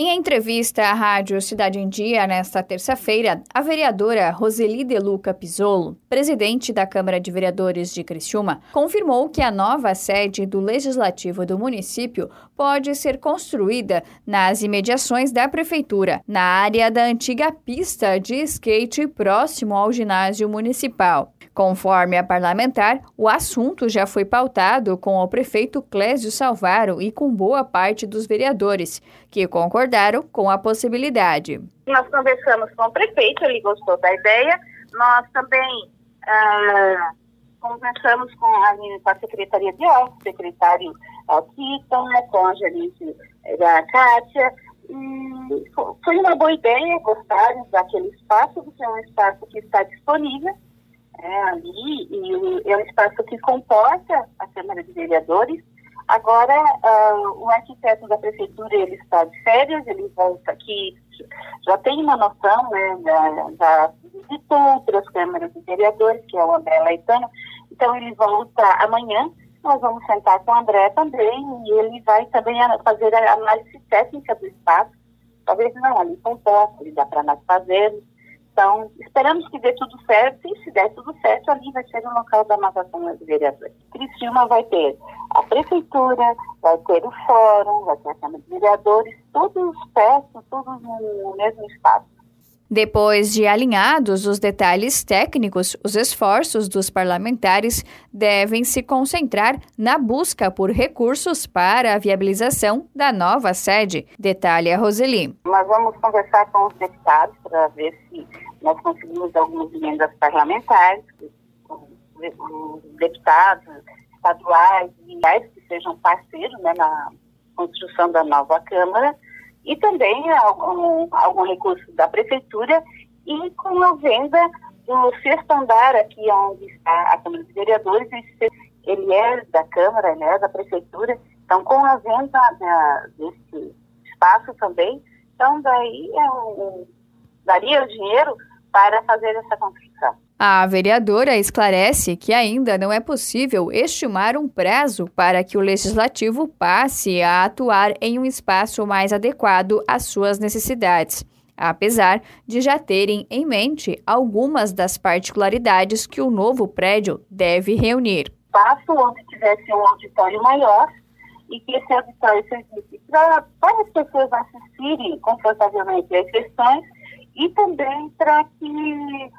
Em entrevista à Rádio Cidade em Dia nesta terça-feira, a vereadora Roseli De Luca Pisolo, presidente da Câmara de Vereadores de Criciúma, confirmou que a nova sede do Legislativo do município pode ser construída nas imediações da prefeitura, na área da antiga pista de skate próximo ao ginásio municipal. Conforme a parlamentar, o assunto já foi pautado com o prefeito Clésio Salvaro e com boa parte dos vereadores, que concordaram com a possibilidade. Nós conversamos com o prefeito, ele gostou da ideia. Nós também ah, conversamos com a, com a Secretaria de Obras, secretário Kiton, com a gerente da Kátia. E foi uma boa ideia, gostaram daquele espaço, porque é um espaço que está disponível é, ali, e é um espaço que comporta a Câmara de Vereadores. Agora, uh, o arquiteto da prefeitura, ele está de férias, ele volta aqui, já tem uma noção, né, da, da visitou outras câmaras de vereadores, que é o André Laitano, então ele volta amanhã, nós vamos sentar com o André também, e ele vai também fazer a análise técnica do espaço, talvez não, ali composta, ali dá para nós fazermos, então, esperamos que dê tudo certo, e se der tudo certo, ali vai ser o local da Câmara de Vereadores. Criciúma vai ter a Prefeitura, vai ter o Fórum, vai ter a Câmara de Vereadores, todos perto, todos no mesmo espaço. Depois de alinhados os detalhes técnicos, os esforços dos parlamentares devem se concentrar na busca por recursos para a viabilização da nova sede, detalha Roseli. Nós vamos conversar com os deputados para ver se nós conseguimos algumas emendas parlamentares, deputados estaduais e que sejam parceiros né, na construção da nova Câmara e também algum, algum recurso da prefeitura e com a venda do sexto andar aqui onde está a Câmara de Vereadores, ele é da Câmara, ele é da prefeitura, então com a venda da, desse espaço também, então daí é um, daria o dinheiro para fazer essa construção. A vereadora esclarece que ainda não é possível estimar um prazo para que o legislativo passe a atuar em um espaço mais adequado às suas necessidades, apesar de já terem em mente algumas das particularidades que o novo prédio deve reunir. Espaço onde tivesse um auditório maior e que esse auditório servisse para as pessoas assistirem confortavelmente às sessões e também para que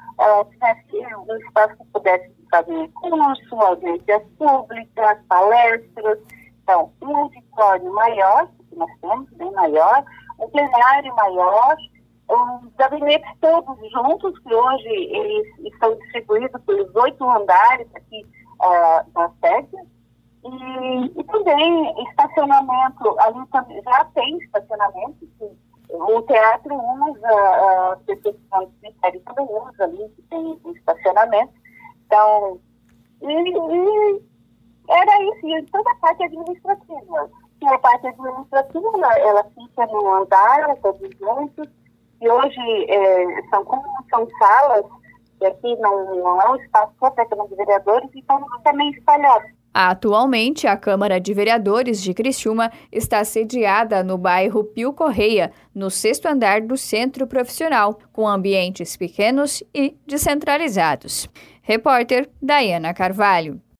tivesse um espaço que pudesse fazer curso, audiências públicas, palestras. Então, um auditório maior, que nós temos, bem maior, um plenário maior, os gabinetes todos juntos, que hoje eles estão distribuídos pelos oito andares aqui uh, da sede, e, e, também estacionamento, ali já tem estacionamento, que o teatro usa, as pessoas que são cemitério também usa ali, que tem estacionamento. Então, e, e era isso, e toda a parte administrativa. E a parte administrativa, ela fica no andar, todos juntos, e hoje é, são são salas, e aqui não, não é um espaço só para de vereadores, então também espalhados. Atualmente, a Câmara de Vereadores de Criciúma está sediada no bairro Pio Correia, no sexto andar do Centro Profissional, com ambientes pequenos e descentralizados. Repórter Dayana Carvalho.